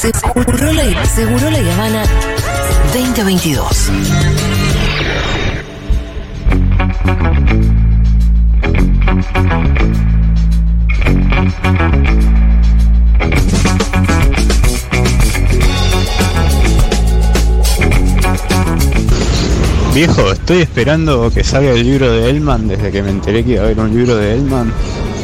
Seguro la, Seguro la Habana 2022. Viejo, estoy esperando que salga el libro de Elman desde que me enteré que iba a haber un libro de Elman.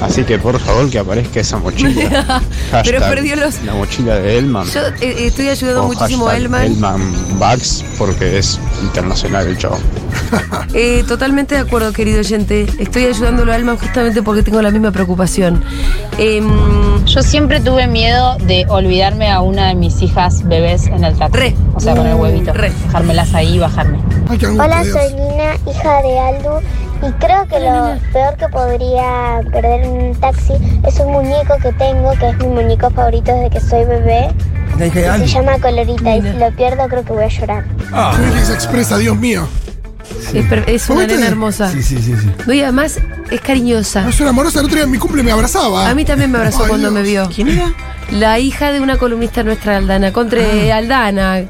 Así que por favor que aparezca esa mochila. Pero perdió los- La mochila de Elman. Yo eh, estoy ayudando O muchísimo a hashtag Elman. Elman Bags porque es internacional el chavo. Eh, totalmente de acuerdo, querido oyente. Estoy ayudándolo a Elman justamente porque tengo la misma preocupación. Em, Yo siempre tuve miedo de olvidarme a una de mis hijas bebés en el taxi. Re. O sea, con el huevito. Re. Dejármelas ahí y bajarme. Ay, Hola, soy Lina, hija de Aldu, y creo que lo peor que podría perder en un taxi es un muñeco que tengo, que es mi muñeco favorito desde que soy bebé. La hija de Se llama Colorita y si lo pierdo creo que voy a llorar. Ah, Qué se expresa, Dios mío. es, es una nena hermosa. sí, sí, sí, sí. No, y además es cariñosa. No soy amorosa, el otro día en mi cumple me abrazaba. A mí también me abrazó Ay, cuando me vio. ¿Quién era? La hija de una columnista nuestra, Aldana. Contra Ah. Aldana.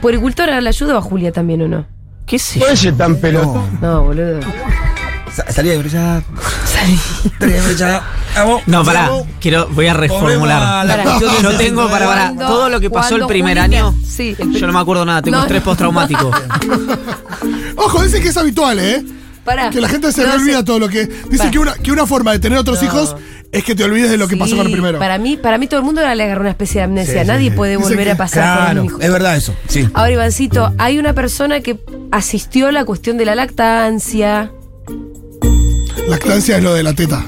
¿Puericultora la ayuda o a Julia también o no? ¿Qué sé yo? tan. No, boludo. Sa- Salía de brillar. Salía de brillar. Vamos, No, pará, vamos. quiero, voy a reformular. de Yo tengo para, de- para todo lo que pasó el primer año. Sí, el Yo no me acuerdo nada, tengo No, estrés no. postraumático. Ojo, dicen que es habitual, ¿eh? Pará. Que la gente se No le olvida todo lo que. Dicen que una, que una forma de tener otros No. hijos es que te olvides de lo que pasó con el primero. Para mí, para mí todo el mundo le agarra una especie de amnesia. Sí, Nadie sí. puede volver que- a pasar por Claro, un hijo. es verdad eso. Sí. Ahora, Ivancito, hay una persona que asistió a la cuestión de la lactancia. Lactancia es lo de la teta.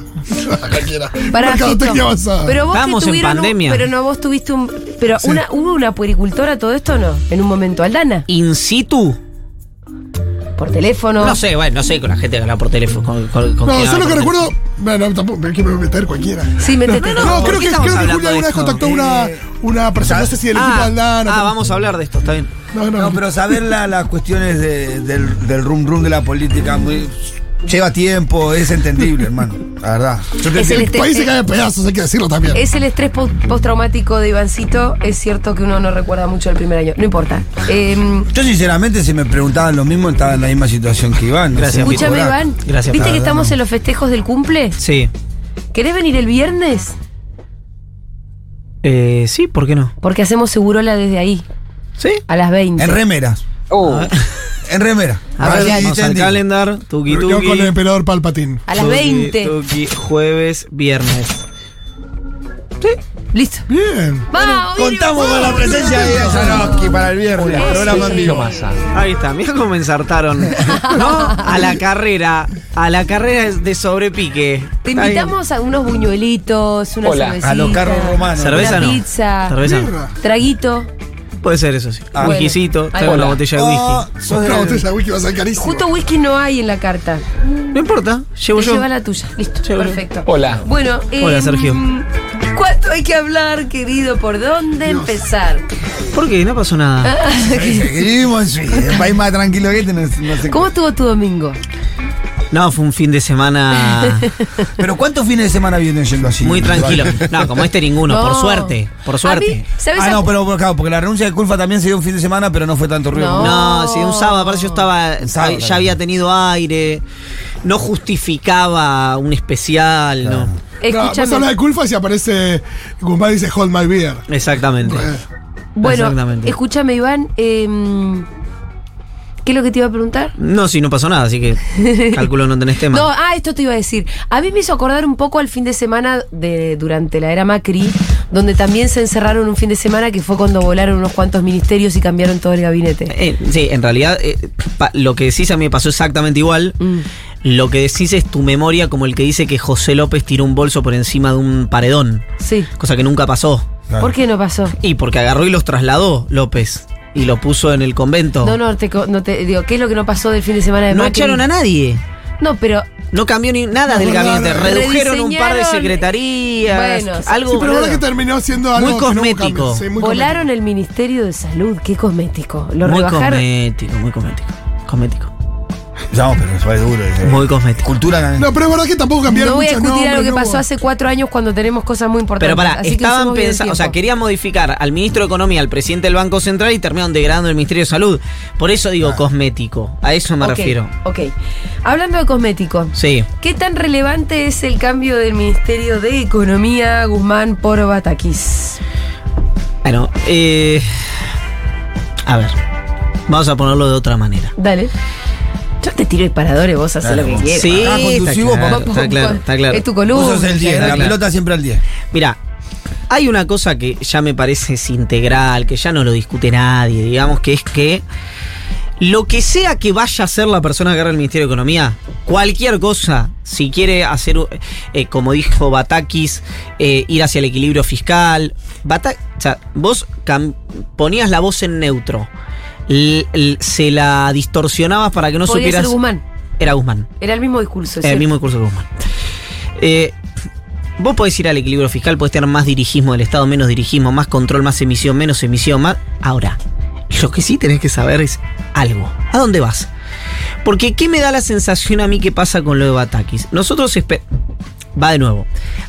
Cualquiera. Para. Pero vos que Estábamos en un- pandemia. pero no, vos tuviste un. Pero Sí. una, hubo una puericultora todo esto o no? En un momento, Aldana. In situ. Por teléfono. No sé, bueno, no sé con la gente que habla por teléfono. Con, con- con No, quién yo habla lo que recuerdo. Bueno, tampoco me quiero meter cualquiera. Sí, métete. No, ¿por creo qué que, estamos creo que Julia de una vez esto? contactó una, una persona, no sé si del equipo Aldana. ah, pero- vamos a hablar de esto, está bien. No, no, No, pero saber la- las cuestiones de- del, del rum rum de la política muy- lleva tiempo, es entendible, hermano. La verdad. Yo te Es el El país se eh, cae a pedazos, hay que decirlo también. Es el estrés post- postraumático de Ivancito. Es cierto que uno no recuerda mucho el primer año. No importa. Em, Yo sinceramente si me preguntaban lo mismo estaba en la misma situación que Iván. Gracias, No sé, escúchame, cobrar. Iván. Gracias, ¿Viste que verdad, estamos no. en los festejos del cumple? Sí. ¿Querés venir el viernes? Eh, sí, ¿por qué no? Porque hacemos segurola desde ahí, Sí. a las 20. En remeras. En remera. A ver. Vamos al calendar. Tuki Yo tuki. con el emperador Palpatín. A las Tuki, 20. tuki, jueves, viernes. Listo. Bien. Vamos, Contamos con la presencia de Janoski para el viernes. Programa en vivo. Ahí está, mira cómo me ensartaron. ¿No? A la carrera. A la carrera de sobrepique. Te invitamos a unos buñuelitos, una cervecita. A los carros romanos. Cerveza una no. pizza. Cerveza no. Traguito. Puede ser eso sí. Ah, Whiskycito, bueno. traigo una Hola. botella de Oh, whisky. sos de- Una botella de whisky va a ser carísimo. Justo whisky no hay en la carta. No importa, llevo Te yo. lleva la tuya. Listo. Llevo yo. Perfecto. Hola. Bueno, Hola, em, Sergio. ¿Cuánto hay que hablar, querido? ¿Por dónde empezar? ¿Por qué? No pasó nada. Vivimos en Suiza, el país más tranquilo que este, no, no sé ¿Cómo estuvo tu domingo? No, fue un fin de semana Pero ¿cuántos fines de semana vienen yendo así? muy tranquilo. No, como este ninguno, por No. suerte. Por A suerte. mí, ¿sabes? Ah, a- no, pero claro, porque la renuncia de Culfa también se dio un fin de semana, pero no fue tanto ruido. No. No, sí, un sábado, aparte yo estaba, sábado, ya había tenido aire, no justificaba un especial, Claro. No, vos Escúchame. hablas de Culfa y si aparece Guzmán dice Hold My Beer. no. Exactamente. Eh, bueno, Exactamente. escúchame, Iván. em, ¿Qué es lo que te iba a preguntar? No, si no pasó nada, así que calculo no tenés tema. No, ah, esto te iba a decir. A mí me hizo acordar un poco al fin de semana de durante la era Macri, donde también se encerraron un fin de semana que fue cuando volaron unos cuantos ministerios y cambiaron todo el gabinete. Eh, sí, en realidad eh, pa- lo que decís a mí me pasó exactamente igual. Mm. Lo que decís es tu memoria como el que dice que José López tiró un bolso por encima de un paredón, Sí. cosa que nunca pasó. Claro. ¿Por qué no pasó? Y porque agarró y los trasladó López y lo puso en el convento. No, no te, co- no te digo, ¿qué es lo que no pasó del fin de semana de No Macri? echaron a nadie. No, pero No cambió ni nada del No, gabinete. no. Redujeron un par de secretarías. Bueno, algo Sí, pero verdad que terminó siendo algo Muy que no hubo cosmético. cambio. Sí, muy volaron el Ministerio de Salud, qué cosmético. Lo muy rebajaron. cosmético, muy cosmético. Cosmético. No, pero fue duro. eh. Muy cosmético. Cultura. No, pero es verdad que tampoco cambiaron No voy a mucho discutir nombre, algo que no pasó hace cuatro años cuando tenemos cosas muy importantes. Pero pará, Así estaban pensando, o sea, querían modificar al ministro de Economía, al presidente del Banco Central y terminaron degradando el Ministerio de Salud. Por eso digo cosmético. A eso me Ok, refiero. Ok. Hablando de cosmético. Sí. ¿Qué tan relevante es el cambio del Ministerio de Economía Guzmán por Batakis? Bueno, eh, a ver. Vamos a ponerlo de otra manera. Dale. Yo te tiro disparadores, vos haces lo que vos. quieras. Sí, Ah, está claro, Vos- está vos- claro, está claro. Es tu Vos columna. sos el 10, Está la claro. pelota siempre al 10. Mira, hay una cosa que ya me parece es integral, que ya no lo discute nadie, digamos, que es que lo que sea que vaya a ser la persona que agarre el Ministerio de Economía, cualquier cosa, si quiere hacer, eh, como dijo Batakis, eh, ir hacia el equilibrio fiscal, Bata- o sea, vos ponías la voz en neutro, se la distorsionabas para que no Podría supieras... ser Guzmán. Era Guzmán. Era el mismo discurso. es El mismo discurso que Guzmán. Eh, vos podés ir al equilibrio fiscal, podés tener más dirigismo del Estado, menos dirigismo, más control, más emisión, menos emisión, más. Ahora, lo que sí tenés que saber es algo. ¿A dónde vas? Porque, ¿qué me da la sensación a mí que pasa con lo de Batakis? Nosotros. Va de nuevo.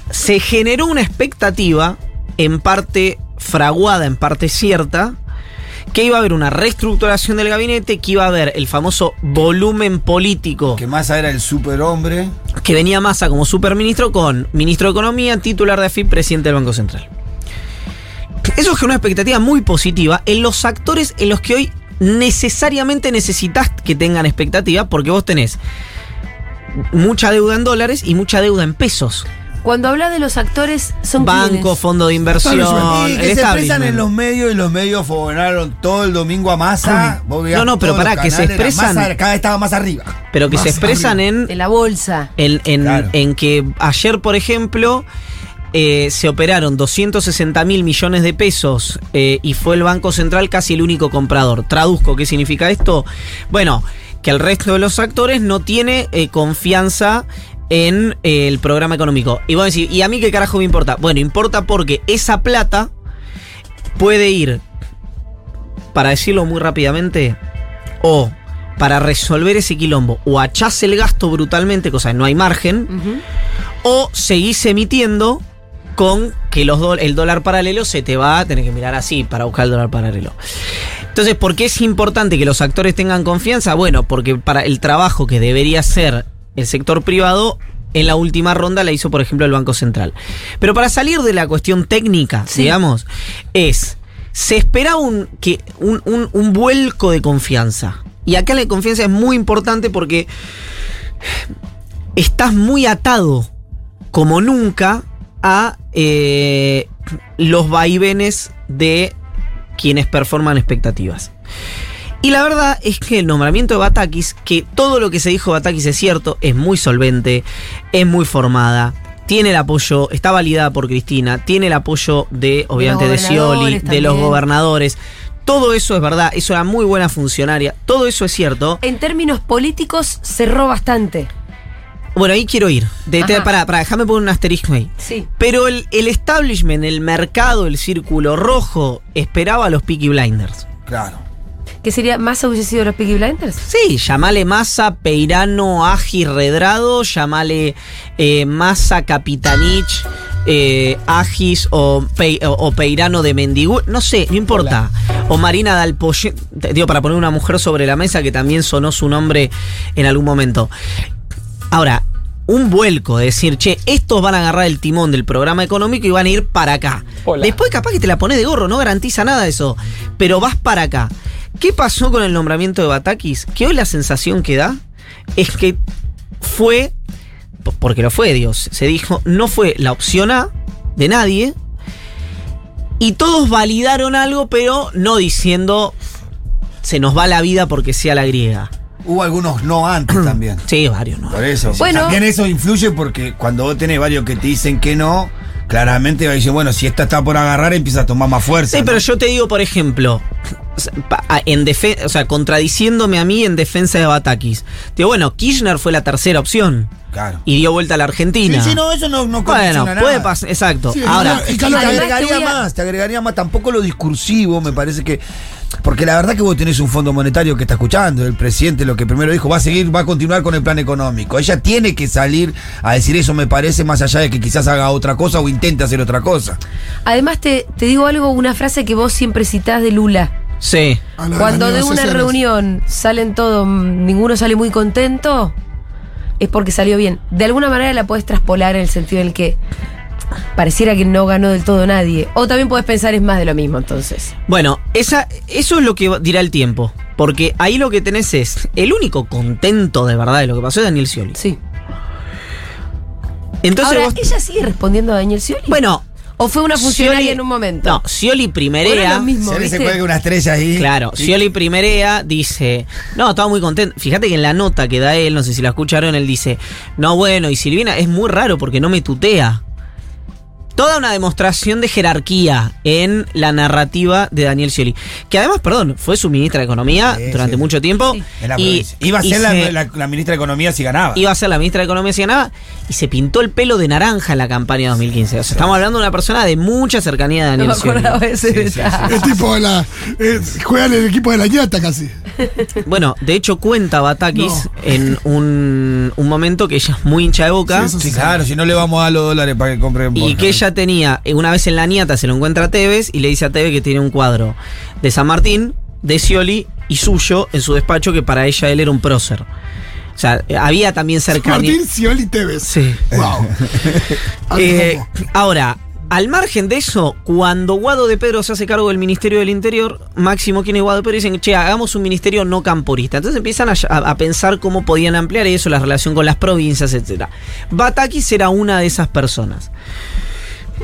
Se generó una expectativa, en parte fraguada, en parte cierta, que iba a haber una reestructuración del gabinete, que iba a haber el famoso volumen político Que Massa era el superhombre. que venía Massa como superministro con ministro de Economía, titular de AFIP, presidente del Banco Central. Eso generó una expectativa muy positiva en los actores en los que hoy necesariamente necesitas que tengan expectativa, porque vos tenés mucha deuda en dólares y mucha deuda en pesos. Cuando hablas de los actores, son Banco, fondo de inversión, Y que se expresan en los medios y los medios fogonaron todo el domingo a veías No, no, pero pará, que se expresan- cada vez estaba más arriba. pero que se expresan en De la bolsa. En, en- Claro. en que ayer, por ejemplo, eh, se operaron 260 mil millones de pesos eh, y fue el Banco Central casi el único comprador. Traduzco, ¿qué significa esto? Bueno, que el resto de los actores no tiene eh, confianza en el programa económico. Y vos decís, ¿y a mí qué carajo me importa? Bueno, importa porque esa plata puede ir, para decirlo muy rápidamente, o para resolver ese quilombo, o achás el gasto brutalmente, cosa que no hay margen, o seguís emitiendo con que los do- el dólar paralelo se te va a tener que mirar así para buscar el dólar paralelo. Entonces, ¿por qué es importante que los actores tengan confianza? Bueno, porque para el trabajo que debería hacer el sector privado, en la última ronda la hizo, por ejemplo, el Banco Central. Pero para salir de la cuestión técnica, Sí. digamos, es, se espera un, que, un, un- un vuelco de confianza. Y acá la confianza es muy importante porque estás muy atado, como nunca, a eh, los vaivenes de quienes performan expectativas. Y la verdad es que el nombramiento de Batakis, que todo lo que se dijo de Batakis es cierto, es muy solvente, es muy formada, tiene el apoyo, está validada por Cristina, tiene el apoyo de, obviamente, de Scioli, de los gobernadores. Todo eso es verdad, es una muy buena funcionaria, todo eso es cierto. En términos políticos, cerró bastante. Bueno, ahí quiero ir. De, Ajá. pará, pará, déjame poner un asterisco ahí. Sí. Pero el, el establishment, el mercado, el círculo rojo, esperaba a los Peaky Blinders. Claro. ¿Qué sería más hubiese sido los Peaky Blinders? Sí, llamale Massa, Peirano, Agi, Redrado, llamale eh, Massa, Capitanich, eh, Agis o, Pe- o- o Peirano de Mendigú, no sé, no importa. O Marina Dalpoye, digo, para poner una mujer sobre la mesa que también sonó su nombre en algún momento. Ahora, un vuelco de decir, che, estos van a agarrar el timón del programa económico y van a ir para acá. Después capaz que te la pones de gorro, no garantiza nada eso, pero vas para acá. ¿Qué pasó con el nombramiento de Batakis? Que hoy la sensación que da es que fue, po- porque lo fue Dios, se dijo, no fue la opción A de nadie, y todos validaron algo, pero no diciendo, se nos va la vida porque sea la griega. Hubo algunos no antes también. Sí, varios, ¿no? Por eso. Bueno. También eso influye porque cuando vos tenés varios que te dicen que no, claramente va a decir, bueno, si esta está por agarrar, empieza a tomar más fuerza. Sí, ¿no? pero yo te digo, por ejemplo, en o sea, contradiciéndome a mí en defensa de Batakis. Digo, bueno, Kirchner fue la tercera opción. Claro. y dio vuelta a la Argentina. Sí, sí, no, eso no, no Bueno, puede pasar, exacto. Sí, Ahora, no, Y Y te agregaría te voy a- más, te agregaría más. Tampoco lo discursivo, me parece que. Porque la verdad que vos tenés un fondo monetario que está escuchando. El presidente lo que primero dijo, va a seguir, va a continuar con el plan económico. Ella tiene que salir a decir eso, me parece, más allá de que quizás haga otra cosa o intente hacer otra cosa. Además, te, te digo algo, una frase que vos siempre citás de Lula. sí. Cuando de una sesiones. reunión salen todos, mm, ninguno sale muy contento, es porque salió bien. De alguna manera la puedes traspolar en el sentido en el que pareciera que no ganó del todo nadie. O también puedes pensar es más de lo mismo entonces. Bueno, esa, eso es lo que dirá el tiempo. Porque ahí lo que tenés es el único contento de verdad de lo que pasó es Daniel Scioli. Sí. Entonces Ahora, vos- ¿ella sigue respondiendo a Daniel Scioli? Bueno. ¿O fue una funcionaria Scioli- en un momento? No, Scioli ¿O era primerea. lo mismo, Se ¿viste? cuelga una estrella ahí. Claro, Scioli primerea dice, no, estaba muy contento. Fíjate que en la nota que da él, no sé si la escucharon, él dice, no, bueno, y Silvina es muy raro porque no me tutea. Toda una demostración de jerarquía en la narrativa de Daniel Scioli. Que además, perdón, fue su ministra de Economía Sí, durante sí. mucho tiempo. En la y-. Iba a ser la, se- la- la ministra de Economía si ganaba. iba a ser la ministra de Economía si ganaba y se pintó el pelo de naranja en la campaña de 2015. O sea, estamos hablando de una persona de mucha cercanía de No Daniel me Scioli. de. Es tipo la. eh, juegan en el equipo de la ñata casi. Bueno, de hecho cuenta Batakis en un, un momento que ella es muy hincha de boca Sí, claro, si no le vamos a dar los dólares para que compren y boca. que ella tenía, eh, una vez en la niata se lo encuentra a Tevez y le dice a Tevez que tiene un cuadro de San Martín, de Scioli y suyo en su despacho que para ella él era un prócer. O sea, eh, había también cercanía. Martín Scioli Tevez. Sí. Wow. Eh, ahora, al margen de eso, cuando Guado de Pedro se hace cargo del Ministerio del Interior, Máximo quien es Guado de Pedro dicen, che, hagamos un ministerio no camporista. Entonces empiezan a, a- a pensar cómo podían ampliar eso, la relación con las provincias, etc. Batakis era una de esas personas.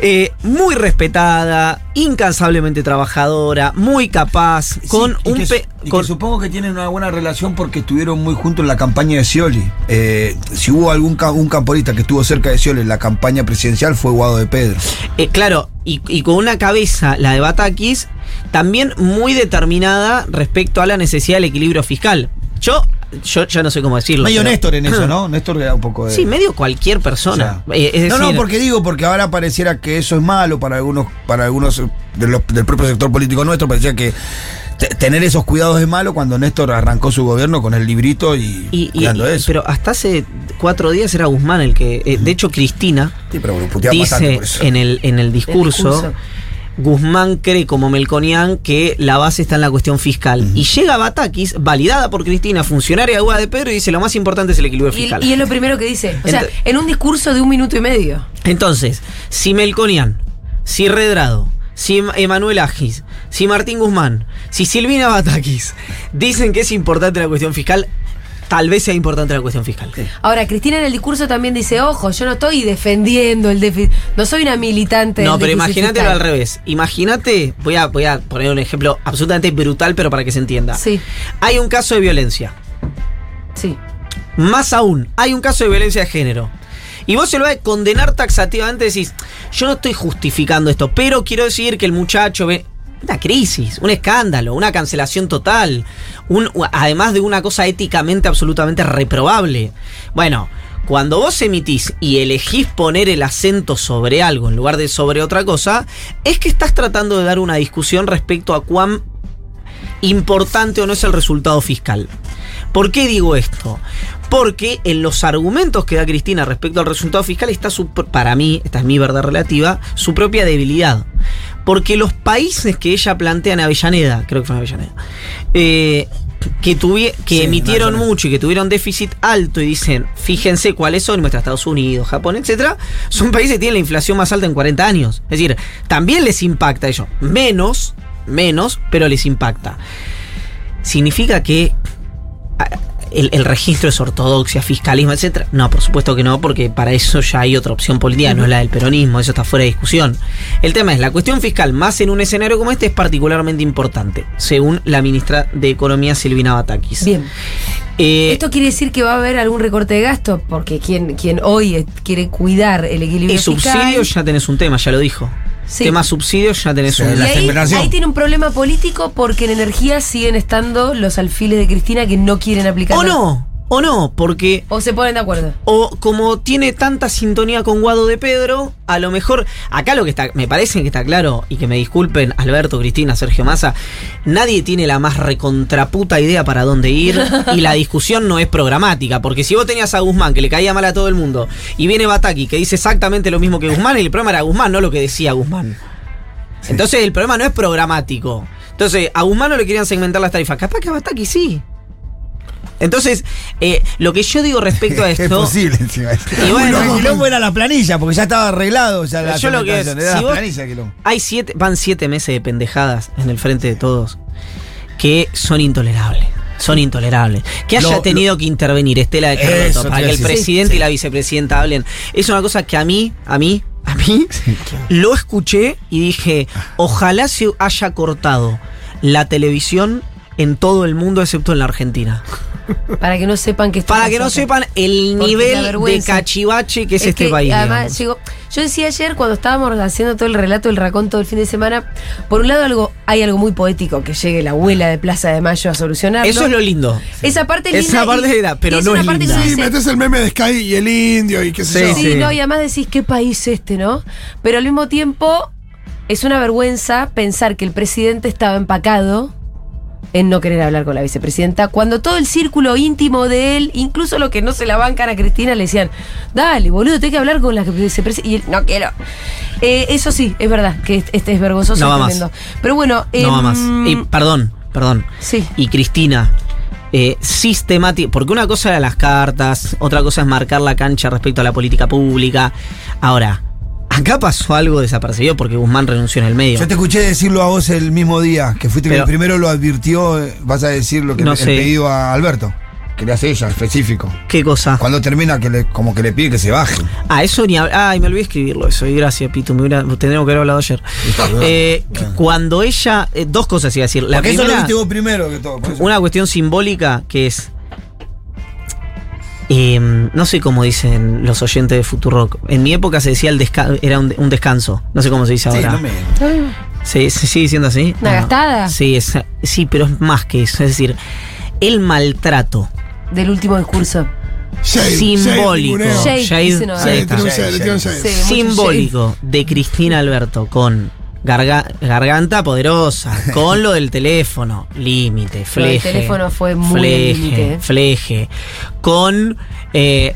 Eh, muy respetada, incansablemente trabajadora, muy capaz, con y un que, con- supongo que tienen una buena relación porque estuvieron muy juntos en la campaña de Scioli. Eh, si hubo algún un camporista que estuvo cerca de Scioli en la campaña presidencial fue Guado de Pedro. Eh, claro, y, y con una cabeza, la de Batakis, también muy determinada respecto a la necesidad del equilibrio fiscal. Yo, yo ya no sé cómo decirlo. Medio pero- Néstor en eso, ¿no? Néstor era un poco de... Sí, medio cualquier persona. O sea, Eh, es no, decir, no, porque digo, porque ahora pareciera que eso es malo para algunos, para algunos de los- del propio sector político nuestro, parecía que te- tener esos cuidados es malo cuando Néstor arrancó su gobierno con el librito y, y- y- cuidando y- eso. pero hasta hace cuatro días era Guzmán el que. eh, de hecho, Cristina sí, pero dice por eso. en el, en el discurso. discurso. Guzmán cree como Melconian que la base está en la cuestión fiscal. Y llega Batakis, validada por Cristina, funcionaria de Guada de Pedro, y dice lo más importante es el equilibrio Y, fiscal. y es lo primero que dice. O sea, Ent- en un discurso de un minuto y medio. Entonces, si Melconian, si Redrado, si Em- Emanuel Agis, si Martín Guzmán, si Silvina Batakis dicen que es importante la cuestión fiscal, tal vez sea importante la cuestión fiscal. Ahora, Cristina en el discurso también dice, ojo, yo no estoy defendiendo el déficit, no soy una militante No, del pero fiscal". al revés. Imagínate, voy a, voy a poner un ejemplo absolutamente brutal, pero para que se entienda. Sí, Hay un caso de violencia. sí. Más aún, hay un caso de violencia de género. Y vos se lo vas a condenar taxativamente, decís, yo no estoy justificando esto, pero quiero decir que el muchacho ve una crisis, un escándalo, una cancelación total, además de una cosa éticamente absolutamente reprobable. Bueno, cuando vos emitís y elegís poner el acento sobre algo en lugar de sobre otra cosa, es que estás tratando de dar una discusión respecto a cuán importante o no es el resultado fiscal. ¿Por qué digo esto? Porque en los argumentos que da Cristina respecto al resultado fiscal está su, para mí, esta es mi verdad relativa, su propia debilidad. Porque los países que ella plantea en Avellaneda, creo que fue en Avellaneda, eh, que, tuvi- que Sí, emitieron mucho y que tuvieron déficit alto y dicen, fíjense cuáles son, y muestra Estados Unidos, Japón, etcétera, son países que tienen la inflación más alta en 40 años. Es decir, también les impacta a ellos. Menos, menos, pero les impacta. ¿Significa que el, el registro es ortodoxia, fiscalismo, etcétera? No, por supuesto que no, porque para eso ya hay otra opción política, no es la del peronismo, eso está fuera de discusión. El tema es, la cuestión fiscal, más en un escenario como este, es particularmente importante, según la ministra de Economía Silvina Batakis. Bien. Eh, ¿Esto quiere decir que va a haber algún recorte de gasto? Porque quien, quien hoy quiere cuidar el equilibrio y subsidios ya tenés un tema, ya lo dijo. Sí. Tema subsidios ya tenés Sí, un Y ahí, ahí tiene un problema político porque en energía siguen estando los alfiles de Cristina que no quieren aplicar. O la- no, o no, porque O se ponen de acuerdo. o como tiene tanta sintonía con Guado de Pedro, a lo mejor, acá lo que está, me parece que está claro, y que me disculpen Alberto, Cristina, Sergio Massa, nadie tiene la más recontraputa idea para dónde ir, y la discusión no es programática, porque si vos tenías a Guzmán, que le caía mal a todo el mundo, y viene Bataki, que dice exactamente lo mismo que Guzmán, y el problema era Guzmán, no lo que decía Guzmán. Entonces el problema no es programático. Entonces, a Guzmán no le querían segmentar las tarifas, capaz que a Bataki sí. Entonces, eh, lo que yo digo respecto a Es esto. posible encima. Y bueno, el quilombo era la planilla, porque ya estaba arreglado. Ya la Yo lo que es, si la vos- planilla. Hay siete, van siete meses de pendejadas en el frente de todos que son intolerables. Son intolerables. Que haya Lo- tenido que intervenir Estela de Carlotto para que el presidente Sí. y la vicepresidenta hablen. Es una cosa que a mí, a mí, a mí, lo escuché y dije, ojalá se haya cortado la televisión en todo el mundo excepto en la Argentina. Para que no sepan que Para que no acá. sepan el Porque nivel de cachivache que es, Es este que, país. Además, digamos. llegó, yo decía ayer cuando estábamos haciendo todo el relato del racón todo el fin de semana, por un lado algo, hay algo muy poético que llegue la abuela de Plaza de Mayo a solucionarlo. Eso es lo lindo. Esa parte es Esa linda parte y- era, pero no es linda. Sí, dice, metes el meme de Sky y el indio y qué sé Sí, yo. Sí, sí. no, y además decís qué país este, ¿no? Pero al mismo tiempo es una vergüenza pensar que el presidente estaba empacado en no querer hablar con la vicepresidenta, cuando todo el círculo íntimo de él, incluso lo que no se la bancan a Cristina, le decían, dale, boludo, tenés que hablar con la vicepresidenta. Y él, no quiero. Eh, eso sí, es verdad, que este es vergonzoso. No va más. Pero bueno, No va em, más. Y, perdón, perdón. Sí. Y Cristina, eh, sistemática. Porque una cosa era las cartas, otra cosa es marcar la cancha respecto a la política pública. Ahora, acá pasó algo desapercibido porque Guzmán renunció en el medio. Yo te escuché decirlo a vos el mismo día, que fuiste Pero- que primero lo advirtió, eh, vas a decir lo que No el sé. pedido a Alberto, que le hace ella, específico. ¿Qué cosa? Cuando termina, que le, como que le pide que se baje. Ah, eso ni Ay, me olvidé escribirlo eso. Y gracias, Pito. Me hubiera, tendríamos que haber hablado ayer. Eh, que cuando ella. eh, dos cosas iba a decir. La Porque eso lo primera, viste vos primero que todo. una cuestión simbólica que es. Eh, no sé cómo dicen los oyentes de Futurock. En mi época se decía el desca- era un, un descanso. No sé cómo se dice Sí, ahora. no me- ¿Se, se sigue diciendo así? ¿Una gastada? Sí, es- sí, pero es más que eso. Es decir, el maltrato del último discurso. Shade, simbólico. shade. Shade, Sí. Sí, simbólico de Cristina Alberto con garga- garganta poderosa, con lo del teléfono, límite, Lo fleje. del teléfono fue muy fleje, fleje, con eh,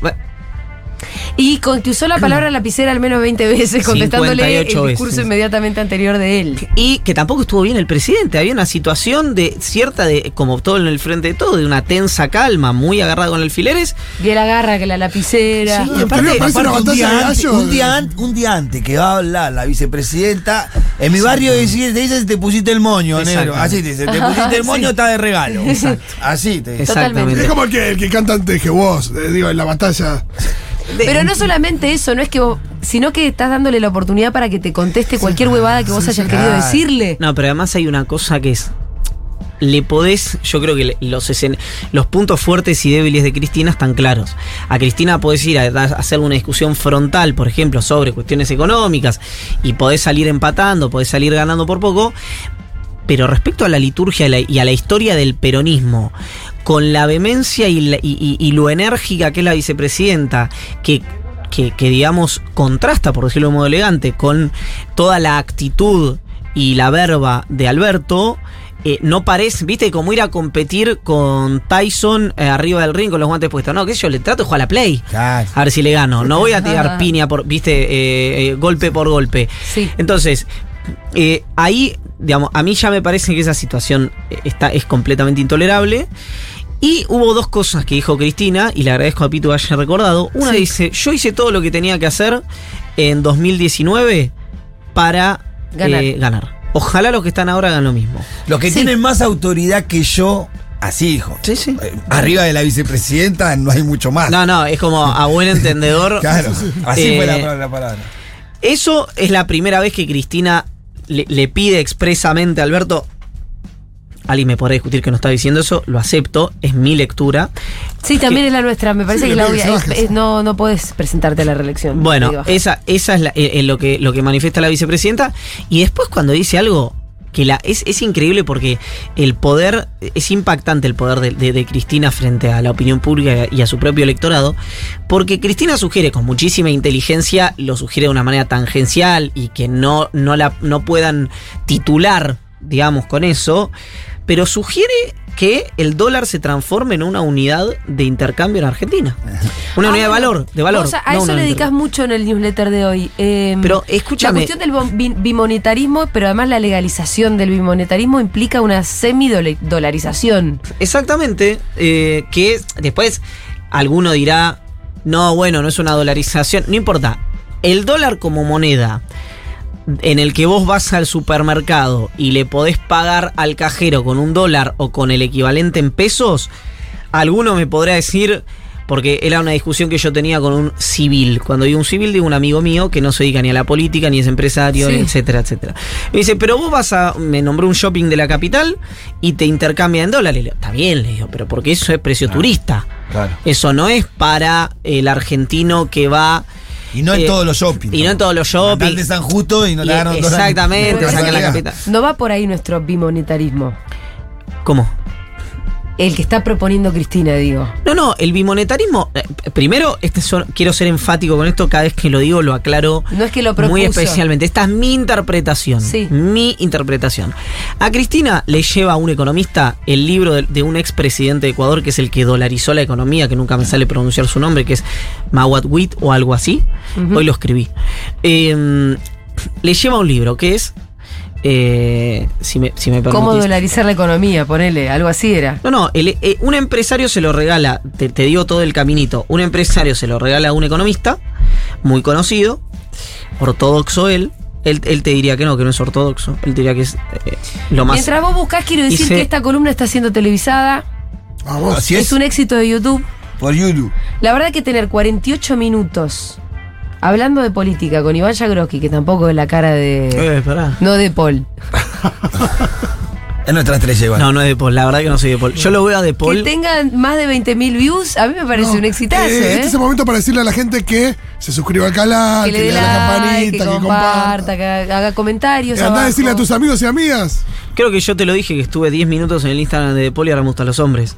Y con que usó la palabra lapicera al menos 20 veces, contestándole 58 el discurso veces. inmediatamente anterior de él. y que tampoco estuvo bien el presidente. Había una situación de cierta, de como todo en el frente de todo, de una tensa calma, muy agarrada con alfileres. Bien la garra que la lapicera. Sí, Y aparte, Aparte, un, día antes, un, día an- un día antes que va a hablar la vicepresidenta, en mi barrio decía- te te pusiste el moño, negro. Exacto. Así te dice, te pusiste el moño, Sí. está de regalo. Así te dice. Totalmente. Es como el que, el que canta antes que vos, eh, digo, en la batalla. Pero no solamente eso, no es que vos, sino que estás dándole la oportunidad para que te conteste cualquier huevada que vos hayas querido decirle. No, pero además hay una cosa que es. Le podés, yo creo que los, escen- los puntos fuertes y débiles de Cristina están claros. A Cristina podés ir a, a hacer una discusión frontal, por ejemplo, sobre cuestiones económicas, y podés salir empatando, podés salir ganando por poco. Pero respecto a la liturgia y a la historia del peronismo, con la vehemencia y, la- y- y- y lo enérgica que es la vicepresidenta, que, que, que, digamos contrasta, por decirlo de modo elegante, con toda la actitud y la verba de Alberto, eh, no parece, viste, como ir a competir con Tyson eh, arriba del ring con los guantes puestos. No, que yo le trato de jugar a la play. Claro. A ver si le gano. No voy a tirar piña por, viste, eh, eh, golpe por golpe. Sí. Entonces, eh, ahí, digamos, a mí ya me parece que esa situación está, es completamente intolerable. Y hubo dos cosas que dijo Cristina, y le agradezco a Pito que haya recordado. Una Sí. dice, yo hice todo lo que tenía que hacer en 2019 para Ganar. eh, ganar. Ojalá los que están ahora hagan lo mismo. Los que Sí. tienen más autoridad que yo, así dijo. Sí, sí. Eh, Arriba de la vicepresidenta no hay mucho más. No, no, es como a buen entendedor. Claro. Así fue Eh, la, la palabra. Eso es la primera vez que Cristina le, le pide expresamente a Alberto. Ali me podrá discutir que no está diciendo eso, lo acepto, es mi lectura. Sí, también es la nuestra. Me parece Sí, que la obvia- es- no, no podés presentarte a la reelección. Bueno, esa, esa es la- eh, eh, lo, que, lo que manifiesta la vicepresidenta. Y después cuando dice algo, que la, es, es increíble porque el poder, es impactante el poder de, de- de Cristina frente a la opinión pública y a su propio electorado, porque Cristina sugiere con muchísima inteligencia, lo sugiere de una manera tangencial y que no, no, la, no puedan titular, digamos, con eso, pero sugiere que el dólar se transforme en una unidad de intercambio en Argentina. Una Ah, unidad de bueno. valor, de valor. Vos a, a no eso le de dedicas mucho en el newsletter de hoy. Eh, Pero, escúchame. La cuestión del bimonetarismo, pero además la legalización del bimonetarismo implica una semidolarización. Exactamente, eh, que después alguno dirá, no, bueno, no es una dolarización, no importa. El dólar como moneda en el que vos vas al supermercado y le podés pagar al cajero con un dólar o con el equivalente en pesos, alguno me podrá decir, porque era una discusión que yo tenía con un civil. Cuando digo un civil, digo un amigo mío que no se dedica ni a la política, ni es empresario, Sí. etcétera, etcétera. Me dice, pero vos vas a. Me nombró un shopping de la capital y te intercambia en dólares. Le digo, Está bien, le digo, pero porque eso es precio turista. Claro. Eso no es para el argentino que va. Y no en Eh, todos los shopping. y no en todos los shopping. De San Justo y no dólares. exactamente, sacan la capital. No va por ahí nuestro bimonetarismo. ¿Cómo? El que está proponiendo Cristina, digo. No, no, el bimonetarismo. eh, primero, este son- quiero ser enfático con esto, cada vez que lo digo lo aclaro No es que lo propuso. muy especialmente. Esta es mi interpretación. Sí. Mi interpretación. A Cristina le lleva a un economista el libro de, de un expresidente de Ecuador, que es el que dolarizó la economía, que nunca me sale pronunciar su nombre, que es Mawat Wit o algo así. Hoy lo escribí. Eh, le lleva un libro que es. Eh, si me, si me ¿Cómo dolarizar la economía? Ponele, algo así era. No, no, el- eh, un empresario se lo regala, te, te digo todo el caminito, un empresario se lo regala a un economista, muy conocido, ortodoxo él, él, él te diría que no, que no es ortodoxo, él te diría que es eh, lo más... Mientras vos buscás, quiero decir que esta columna está siendo televisada. Vamos. Así Es es. un éxito de YouTube. Por YouTube. La verdad que tener 48 minutos hablando de política con Iván Jagroski, que tampoco es la cara de... Eh, pará. No de Paul. Es nuestra estrella igual. No, no es de Paul, la verdad que no soy de Paul. Yo lo veo a de Que Paul. tengan más de 20.000 views, a mí me parece No, un exitazo, eh, ¿eh? Este es el momento para decirle a la gente que se suscriba al canal, que que, le dé dé la like, campanita, que que comparta, comparta. que haga comentarios. Eh, Andá a abajo. decirle a tus amigos y amigas. Creo que yo te lo dije que estuve 10 minutos en el Instagram de de Paul y ahora me gustan los hombres.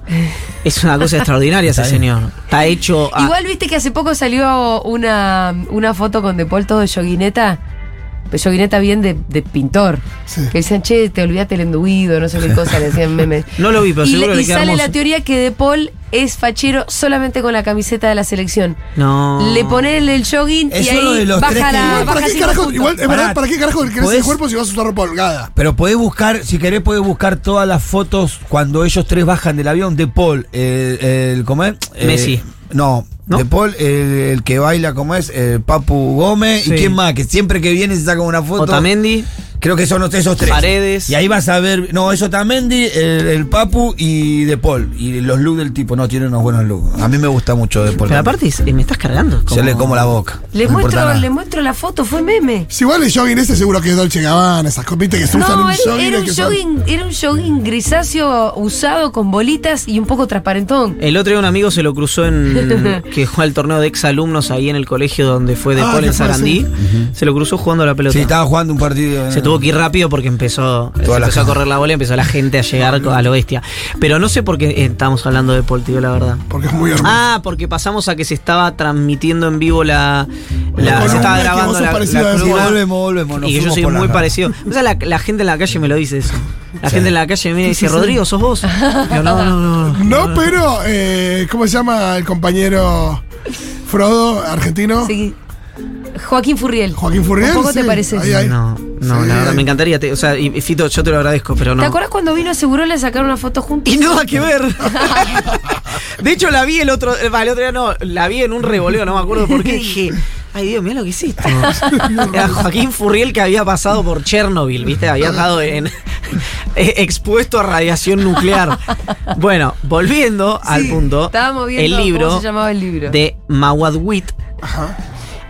Es una cosa extraordinaria ese señor. Está hecho... a- Igual viste que hace poco salió una, una foto con De Paul todo de yoguineta. Pero yoguineta bien de, de pintor. Sí. Que decían, che, te olvidaste el enduido, no sé qué cosa, le decían memes. No lo vi, pero y seguro le- y sale hermoso. la teoría que De Paul es fachero solamente con la camiseta de la selección. No. Le pone el, jogging y Es ahí uno de los tres baja que- la. Igual, ¿para baja qué carajo, igual, es Pará. verdad, ¿para qué carajo querés Podés- el cuerpo si vas a usar ropa holgada? Pero podés buscar, si querés, podés buscar todas las fotos cuando ellos tres bajan del avión de Paul, el, el ¿cómo es? Eh, Messi. No, ¿No? de Paul, el, el que baila, ¿cómo es? El Papu Gómez. Sí. ¿Y quién más? Que siempre que viene se saca una foto. Otamendi. Creo que son esos tres. Paredes. Y ahí vas a ver, no, eso Otamendi, el, el Papu y De Paul. Y los looks del tipo, no, tiene unos buenos looks. A mí me gusta mucho De Paul. Pero aparte me estás cargando. Se le como la boca. Le, no muestro, le muestro la foto, fue meme. Si igual el jogging ese seguro que es Dolce Gabbana, esas copitas que se usan No, en era, jogging. era un son- jogging, era un jogging grisáceo usado con bolitas y un poco transparentón. El otro día un amigo se lo cruzó en. que juega el torneo de exalumnos ahí en el colegio donde fue de Ah, Paul en Sarandí. Se lo cruzó jugando a la pelota. Sí, estaba jugando un partido. Se tuvo que ir rápido porque empezó, se empezó a correr la bola y empezó la gente a llegar a lo bestia. Pero no sé por qué estamos hablando de Paul, tío, la verdad. Porque es muy hermoso. Ah, porque pasamos a que se estaba transmitiendo en vivo la. la- La se estaba grabando la, la volvemos, volvemos. nos Y que yo soy muy parecido. O sea, la, la gente en la calle me lo dice eso. La gente en la calle me dice, Rodrigo, ¿sos vos? Yo, no, no, no. No, pero, eh, ¿cómo se llama el compañero Frodo, argentino? Sí. Joaquín Furriel. Joaquín Furriel. ¿Un poco te parece? Ahí, ahí. No, no, Sí. la verdad me encantaría. te- o sea, y, Fito, yo te lo agradezco, pero no. ¿Te acuerdas cuando vino a Segurola a sacar una foto juntos? Y nada que ver. De hecho, la vi el otro, eh, el otro día no, la vi en un revoleo, no me acuerdo por qué. Dije, ay Dios, mira lo que hiciste. Era Joaquín Furriel que había pasado por Chernobyl, ¿viste? Había estado en, eh, expuesto a radiación nuclear. Bueno, volviendo al punto, Estábamos viendo el libro cómo se llamaba el libro. de Mawadwit.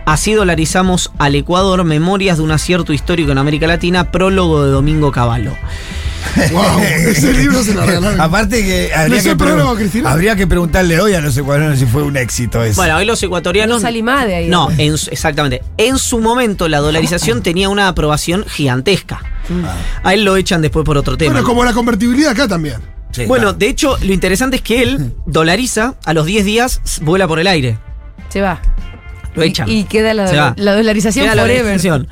Así dolarizamos al Ecuador, Memorias de un acierto histórico en América Latina, prólogo de Domingo Cavallo. Wow, ese libro se lo regalaron. Aparte que habría ¿No es que, Cristina? habría que preguntarle hoy a los ecuatorianos si fue un éxito eso. Bueno, hoy los ecuatorianos. No salí más de ahí. No, en exactamente. En su momento la dolarización tenía una aprobación gigantesca. A él lo echan después por otro tema. Bueno, como la convertibilidad acá también. Sí, Bueno, claro. de hecho, lo interesante es que él dolariza, a los 10 días vuela por el aire. Se va. Lo Y- echan. Y, queda la, la dolarización Queda la forever. dolarización.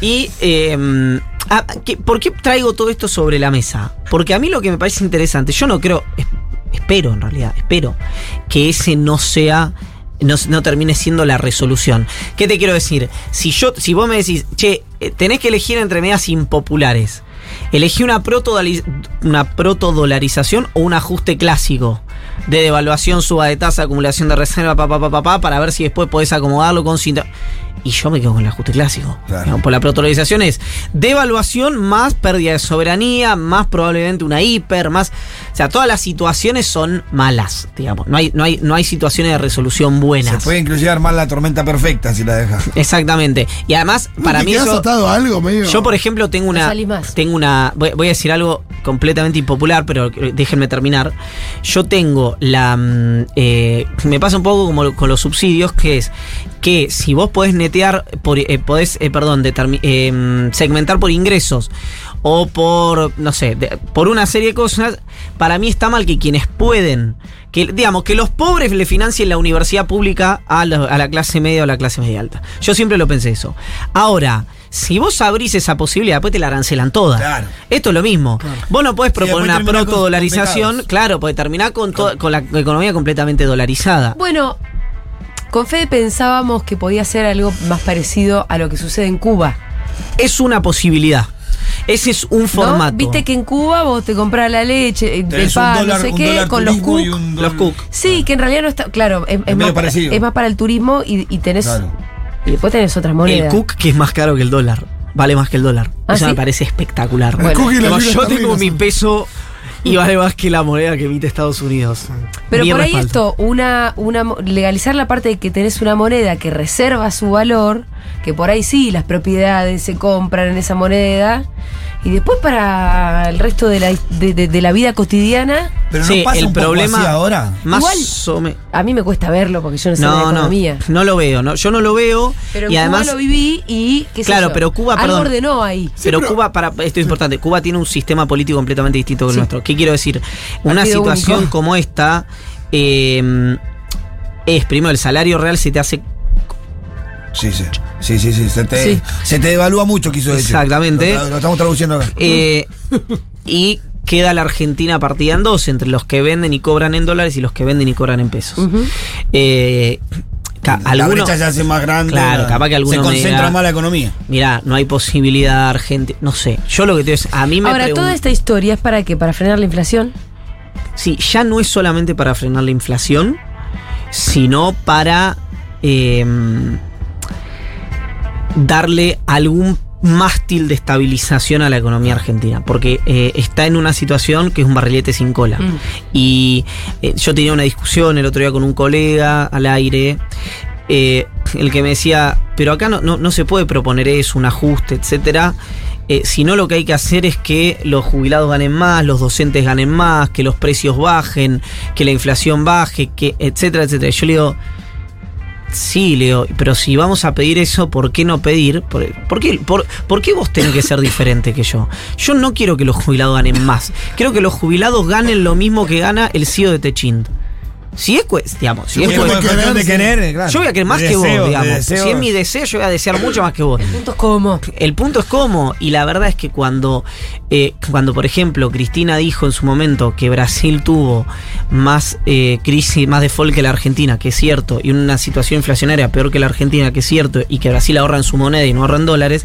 Y, eh, ah, ¿qué- ¿por qué traigo todo esto sobre la mesa? Porque a mí lo que me parece interesante, yo no creo, es- espero en realidad, espero que ese no sea no, no termine siendo la resolución. ¿Qué te quiero decir? Si yo, si vos me decís, che, eh, tenés que elegir entre medidas impopulares, elegí una protodolarización una protodolarización o un ajuste clásico de devaluación, suba de tasa, acumulación de reserva, pa, pa, pa, pa, pa, para ver si después podés acomodarlo con cinta- Y yo me quedo con el ajuste clásico. Claro. Por la protodolarización es devaluación más pérdida de soberanía, más probablemente una hiper, más. O sea, todas las situaciones son malas, digamos. No hay, no hay, no hay situaciones de resolución Se buenas. puede inclusive armar la tormenta perfecta si la dejas. Exactamente. Y además, ¿No para mí eso. atado a algo medio? Yo, por ejemplo, tengo una. más. Tengo una. Voy, voy a decir algo completamente impopular, pero déjenme terminar. Yo tengo mm, eh, me pasa un poco como con los subsidios, que es que si vos podés netear, por, eh, podés, eh, perdón, mm, segmentar por ingresos o por, no sé, por una serie de cosas, para mí está mal que quienes pueden, que digamos, que los pobres le financien la universidad pública a la, a la clase media o la clase media alta. Yo siempre lo pensé eso. Ahora, si vos abrís esa posibilidad, después te la arancelan toda. Claro. Esto es lo mismo. Vos no podés Sí, proponer después una terminás protodolarización, claro, porque terminar con, to- con la economía completamente dolarizada. Bueno, con Fede pensábamos que podía ser algo más parecido a lo que sucede en Cuba. Es una posibilidad. Ese es un ¿no? formato. Viste que en Cuba vos te comprás la leche, eh, el un pan, dólar- no sé qué, con los cook. Los cook. Sí, que en realidad no está. Claro, es, más, parecido. es más para el turismo y, y tenés. Claro. Y después tenés otras El monedas. cook que es más caro que el dólar. Vale más que el dólar. ¿Ah, Eso sí? me parece espectacular. El cook y la Como libra yo tengo mi peso y vale más que la moneda que emite Estados Unidos. Pero Mi por ahí esto, una, una legalizar la parte de que tenés una moneda que reserva su valor, que por ahí sí las propiedades se compran en esa moneda, y después para el resto de la, de, de- de la vida cotidiana, Pero Sí, no pasa el un poco problema así ahora. Más Igual- o me- a mí me cuesta verlo porque yo no sé de No, no, economía. no lo veo, no, yo no lo veo Pero y además Cuba lo viví y qué sé Claro, yo, pero Cuba, algo perdón. ordenó ahí. pero pero- Cuba, para esto es importante, Cuba tiene un sistema político completamente distinto que el Sí. nuestro. ¿Qué quiero decir? Una Partido situación único. como esta eh, es, primero, el salario real se te hace Sí, sí. Sí, sí, sí. Se te, Sí. se te devalúa mucho, quiso decir. Exactamente. Lo, estamos traduciendo acá. eh, y queda la Argentina partida en dos, entre los que venden y cobran en dólares y los que venden y cobran en pesos. Ujú. Eh, ca- la alguno- brecha se hace más grande. Claro, la- capaz que alguno Se concentra más la economía. Mirá, no hay posibilidad Argentina. No sé. Yo lo que te digo es. A mí me Ahora, toda esta historia es para qué? Para frenar la inflación. Sí, ya no es solamente para frenar la inflación, sino para eh, darle algún mástil de estabilización a la economía argentina, porque eh, está en una situación que es un barrilete sin cola. Mm. Y eh, yo tenía una discusión el otro día con un colega al aire, eh, el que me decía, pero acá no, no, no se puede proponer eso, un ajuste, etcétera. Eh, sino lo que hay que hacer es que los jubilados ganen más, los docentes ganen más, que los precios bajen, que la inflación baje, que etcétera, etcétera. Yo le digo, sí, Leo, pero si vamos a pedir eso, ¿por qué no pedir? ¿Por, por qué, vos tenés que ser diferente que yo? Yo no quiero que los jubilados ganen más. Quiero que los jubilados ganen lo mismo que gana el CEO de Techint. Si es, digamos, si es Sí, cues- de querer, de sí. querer, claro. yo voy a querer más De que vos, de digamos. Si es mi deseo, yo voy a desear mucho más que vos. Puntos como. El punto es cómo, y la verdad es que cuando, eh, cuando por ejemplo, Cristina dijo en su momento que Brasil tuvo más eh, crisis, más default que la Argentina, que es cierto, y una situación inflacionaria peor que la Argentina, que es cierto, y que Brasil ahorra en su moneda y no ahorra en dólares,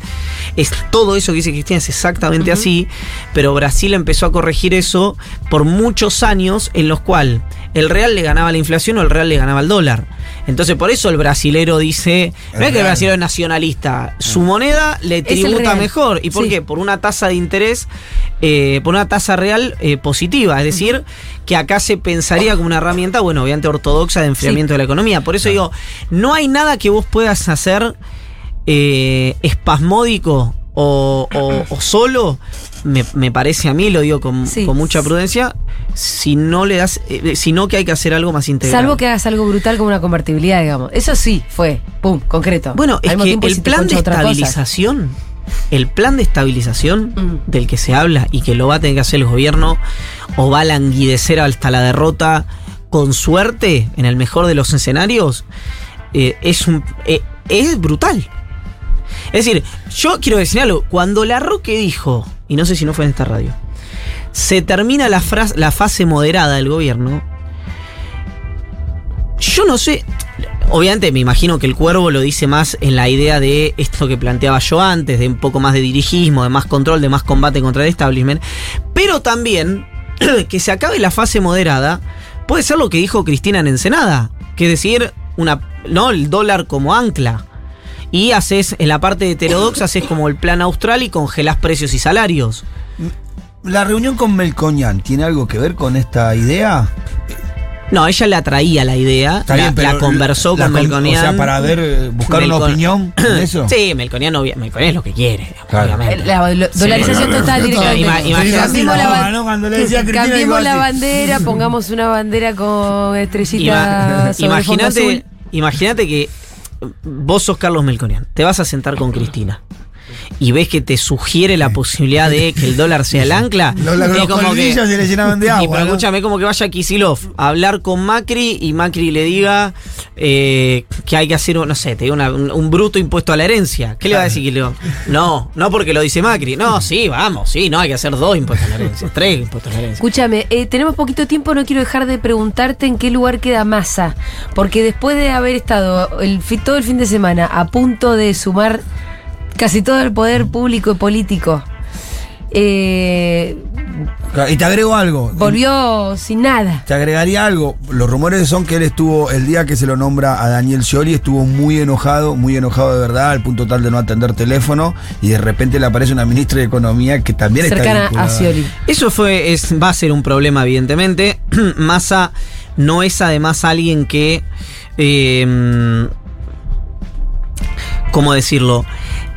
es todo eso que dice Cristina, es exactamente así, pero Brasil empezó a corregir eso por muchos años en los cuales el real le ganaba la inflación o el real le ganaba al dólar. Entonces, por eso el brasilero dice, no es que el brasilero es nacionalista, su moneda le el tributa real. mejor. ¿Y por Sí. qué? Por una tasa de interés, eh, por una tasa real eh, positiva. Es decir, que acá se pensaría como una herramienta, bueno, obviamente ortodoxa de enfriamiento de la economía. Por eso digo, no hay nada que vos puedas hacer eh, espasmódico o, o- o solo me, me parece a mí, lo digo con, Sí. con mucha prudencia, si no le das, eh, sino que hay que hacer algo más integral. Salvo que hagas algo brutal como una convertibilidad, digamos. Eso sí, fue, pum, concreto. Bueno, Al es que el si plan de estabilización, el plan de estabilización Mm. del que se habla y que lo va a tener que hacer el gobierno o va a languidecer hasta la derrota con suerte, en el mejor de los escenarios, eh, es, un, eh, es brutal. Es decir, yo quiero decir algo, cuando la Roque dijo, y no sé si no fue en esta radio, se termina la, la fase moderada del gobierno, yo no sé. Obviamente me imagino que el cuervo lo dice más en la idea de esto que planteaba yo antes, de un poco más de dirigismo, de más control, de más combate contra el establishment. Pero también que se acabe la fase moderada puede ser lo que dijo Cristina en Ensenada, que es decir, una, no, el dólar como ancla. Y haces, en la parte heterodoxa, haces como el plan austral y congelás precios y salarios. ¿La reunión con Melcoñán tiene algo que ver con esta idea? No, ella le atraía la idea, Está la, bien, pero la conversó la con con- Melconian. O sea, para ver, buscar una Melcon- opinión en eso. Sí, Melconian, obvia- Melconian es lo que quiere, Claro. obviamente. La do- dolarización Sí, total directamente. Cambiemos la, la bandera, pongamos una bandera con estrellita Ima- imagínate que vos sos Carlos Melconian, te vas a sentar con Cristina y ves que te sugiere la posibilidad de que el dólar sea el ancla. Los, los, los como que- se le llenaban de y agua. pero ¿no? escúchame, como que vaya Kisilov a hablar con Macri y Macri le diga eh, que hay que hacer, no sé, te digo una- un, un bruto impuesto a la herencia. ¿Qué le va a decir Kisilov? No, no porque lo dice Macri. No, sí, vamos, sí, no, hay que hacer dos impuestos a la herencia, tres impuestos a la herencia. Escúchame, eh, tenemos poquito tiempo, no quiero dejar de preguntarte en qué lugar queda Massa, porque después de haber estado el, todo el fin de semana a punto de sumar casi todo el poder público y político, eh, Y te agrego algo. volvió sin nada. Te agregaría algo. Los rumores son que él estuvo, el día que se lo nombra a Daniel Scioli, estuvo muy enojado, muy enojado de verdad, al punto tal de no atender teléfono, y de repente le aparece una ministra de Economía que también Cercana está a. Scioli. Eso fue, es, va a ser un problema, evidentemente. Massa no es además alguien que. eh, ¿Cómo decirlo?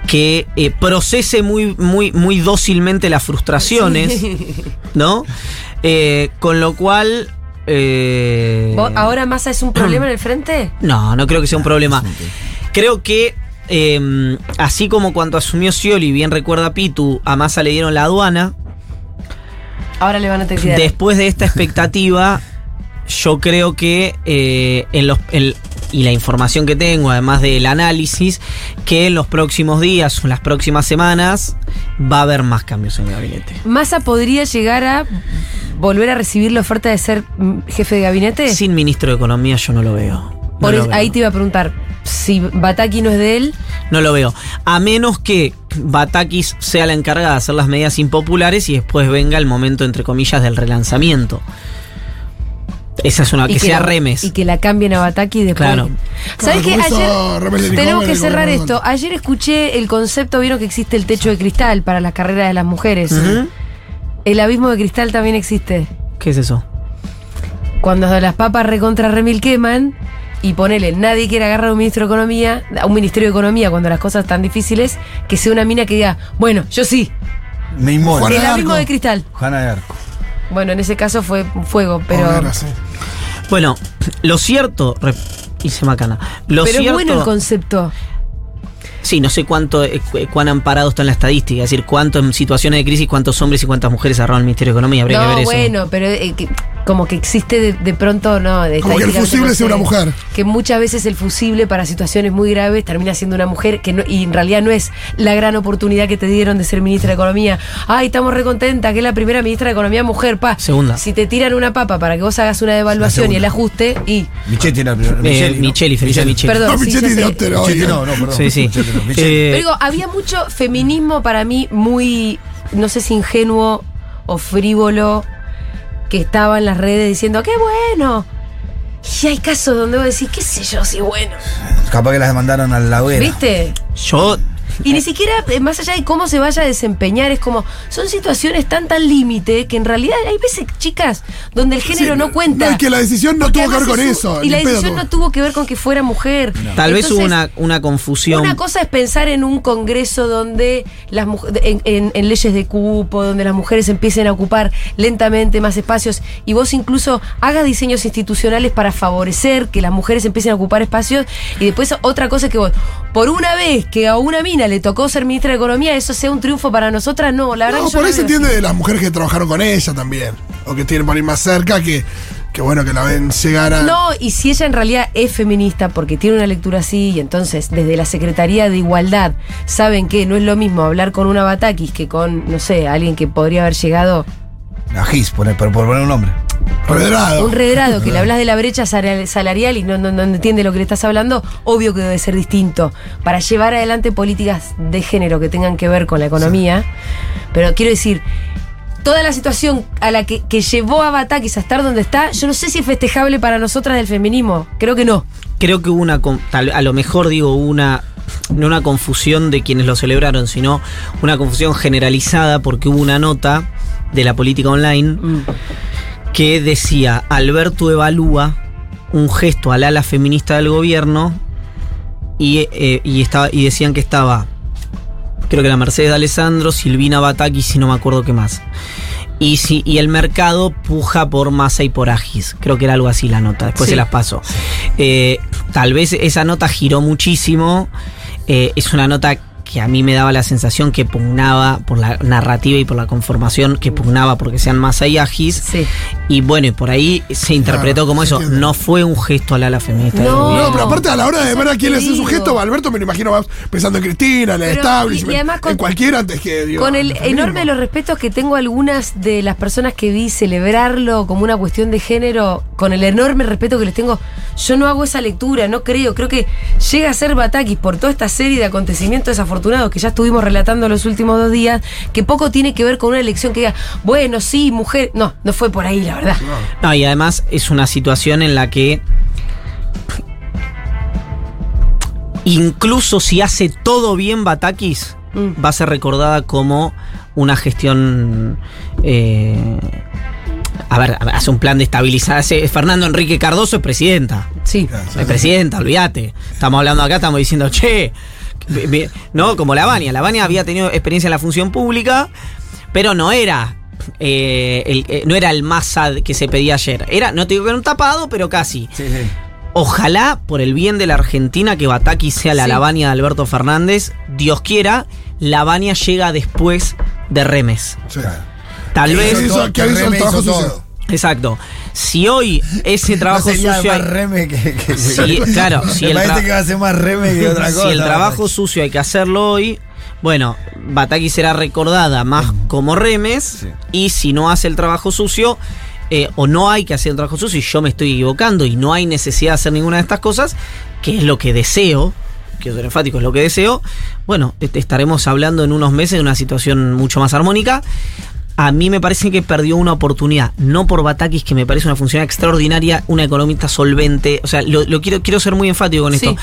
Que eh, procese muy, muy, muy dócilmente las frustraciones, ¿no? Eh, con lo cual. eh, ¿Vos- ¿Ahora Massa es un problema en el frente? no, no creo que sea un problema. Creo que, eh, así como cuando asumió Scioli, bien recuerda Pitu, a Massa le dieron la aduana. Ahora le van a tener. Después de esta expectativa, yo creo que eh, en los en- y la información que tengo, además del análisis, que en los próximos días o en las próximas semanas va a haber más cambios en el gabinete. ¿Massa podría llegar a volver a recibir la oferta de ser mm, jefe de gabinete? Sin ministro de Economía yo no lo veo. No Por lo es- veo. ahí te iba a preguntar, si Bataki no es de él, No lo veo. A menos que Batakis sea la encargada de hacer las medidas impopulares y después venga el momento, entre comillas, del relanzamiento. Esa es una, que, sea la, remes. Y que la cambien a Bataki después. Claro. ¿Sabes qué? Ayer tenemos que cerrar esto. Ayer escuché el concepto, vieron que existe el techo de cristal para las carreras de las mujeres. El abismo de cristal también existe. ¿Qué es eso? Cuando las papas recontra remil queman y ponele, nadie quiere agarrar a un ministro de Economía, a un ministerio de Economía cuando las cosas están difíciles, que sea una mina que diga, bueno, yo sí, Me inmola. El abismo de cristal. Juana de Arco. Bueno, en ese caso fue fuego, pero... Sí. Bueno, lo cierto. re- Hice macana. Lo pero es cierto. bueno el concepto. Sí, no sé cuánto, eh, cu- cuán amparado está en la estadística. Es decir, cuánto en situaciones de crisis, cuántos hombres y cuántas mujeres agarraron el Ministerio de Economía. Habría que No, ver eso. bueno, pero eh, que- como que existe de, de pronto, no, de Como que el fusible sea una mujer. Que muchas veces el fusible para situaciones muy graves termina siendo una mujer que no, y en realidad no es la gran oportunidad que te dieron de ser ministra de Economía. Ay, estamos recontenta que es la primera ministra de Economía mujer, pa. Segunda. Si te tiran una papa para que vos hagas una devaluación y el ajuste, y. Michetti era el primero. Eh, Micheli, ¿no? Micheli, felicidades, Micheli. Perdón, No, sí, Michetti de Otero, Michetti no, no, perdón. Sí, sí. Michetti no, Michetti. Eh, Pero digo, había mucho feminismo para mí muy, no sé si ingenuo o frívolo, que estaba en las redes diciendo, qué bueno. Y hay casos donde vos decís, qué sé yo, si bueno. Capaz que las demandaron a la hoguera. ¿Viste? Yo Y ni siquiera, eh, más allá de cómo se vaya a desempeñar, es como, son situaciones tan tan límite que en realidad hay veces, chicas, donde el género Sí, no cuenta. no, y que la decisión no Porque tuvo que ver con eso, Y la decisión no tuvo que ver con que fuera mujer. Tal vez hubo una, una confusión. Una cosa es pensar en un congreso donde las en- en leyes de cupo, donde las mujeres empiecen a ocupar lentamente más espacios y vos incluso hagas diseños institucionales para favorecer que las mujeres empiecen a ocupar espacios y después otra cosa es que vos, por una vez que a una mina le tocó ser ministra de Economía, eso sea un triunfo para nosotras, no, la verdad No, que yo por no ahí se así. entiende de las mujeres que trabajaron con ella también. O que tienen por ahí más cerca que, que bueno, que la ven llegar a. No, y si ella en realidad es feminista porque tiene una lectura así y entonces desde la Secretaría de Igualdad saben que no es lo mismo hablar con una Batakis que con, no sé, alguien que podría haber llegado A Gis, por, por poner un nombre. Redrado. un redrado que le hablas de la brecha sal- salarial y no, no- no entiende lo que le estás hablando, obvio que debe ser distinto para llevar adelante políticas de género que tengan que ver con la economía. Pero quiero decir, toda la situación a la que, que llevó a Batakis a estar donde está, yo no sé si es festejable para nosotras del feminismo. Creo que no. creo que hubo una, a lo mejor digo, una, no una confusión de quienes lo celebraron, sino una confusión generalizada porque hubo una nota de la política online que decía, Alberto evalúa un gesto al ala feminista del gobierno y, eh, y, estaba, y decían que estaba, creo que era Mercedes de Alessandro, Silvina Bataki, si no me acuerdo qué más. Y, si, y el mercado puja por masa y por Agis. Creo que era algo así la nota. Después Sí. se las paso. Eh, tal vez esa nota giró muchísimo. Eh, es una nota que a mí me daba la sensación que pugnaba por la narrativa y por la conformación, que pugnaba porque sean masa y Agis. Sí. Y bueno, y por ahí se interpretó como eso. No fue un gesto al ala feminista. No. No, pero aparte a la hora de ver a quién hace su gesto, Alberto me lo imagino más pensando en Cristina, en el establishment, y- y además con- en cualquiera antes que digo, Con el enorme de los respetos que tengo a algunas de las personas que vi celebrarlo como una cuestión de género, con el enorme respeto que les tengo, yo no hago esa lectura, no creo. Creo que llega a ser Batakis por toda esta serie de acontecimientos desafortunados que ya estuvimos relatando los últimos dos días, que poco tiene que ver con una elección que diga, bueno, sí, mujer. No, no fue por ahí, la verdad. No, y además es una situación en la que incluso si hace todo bien Batakis, Mm. va a ser recordada como una gestión. eh, a ver, hace un plan de estabilizar. Fernando Enrique Cardoso es presidenta. Sí. Es presidenta, olvídate. Estamos hablando acá, estamos diciendo, che. No, como la Bania. La Bania había tenido experiencia en la función pública, pero no era. eh, el, eh, no era el masa que se pedía ayer. Era, no te digo que era un tapado, pero casi. Sí, sí. Ojalá, por el bien de la Argentina, que Bataki sea la Sí. Lavania de Alberto Fernández. Dios quiera, Lavania llega después de Remes. Sí. Tal vez. hizo- que hizo el Reme trabajo hizo sucio. todo. Exacto. Si hoy ese trabajo no sería sucio. más hay- reme que, que- Sí, claro, si Me el parece que va a ser más reme que otra cosa. si el trabajo sucio hay que hacerlo hoy, bueno, Bataki será recordada más como Remes. Sí. Y si no hace el trabajo sucio, eh, o no hay que hacer el trabajo sucio, y yo me estoy equivocando, y no hay necesidad de hacer ninguna de estas cosas, que es lo que deseo, quiero ser enfático, es lo que deseo, bueno, est- estaremos hablando en unos meses de una situación mucho más armónica. A mí me parece que perdió una oportunidad, no por Batakis, que me parece una función extraordinaria, una economista solvente. O sea, lo, lo quiero, quiero ser muy enfático con esto.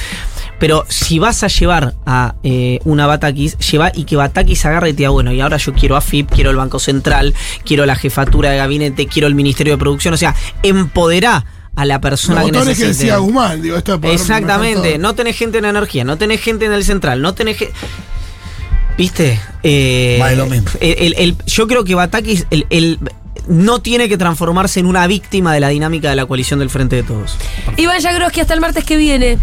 Pero si vas a llevar a eh, una Batakis, lleva y que Batakis agarre y te diga, bueno, y ahora yo quiero AFIP, quiero el Banco Central, quiero la jefatura de gabinete, quiero el Ministerio de Producción. O sea, empoderá a la persona Los que botones que necesite. decía Guzmán, digo, esto de poder Exactamente, no tenés gente en energía, no tenés gente en el central, no tenés gente. ¿Viste? Eh, Más de lo mismo. el- el- el- yo creo que Batakis el, el- no tiene que transformarse en una víctima de la dinámica de la coalición del Frente de Todos. Iván Yagroski, hasta el martes que viene.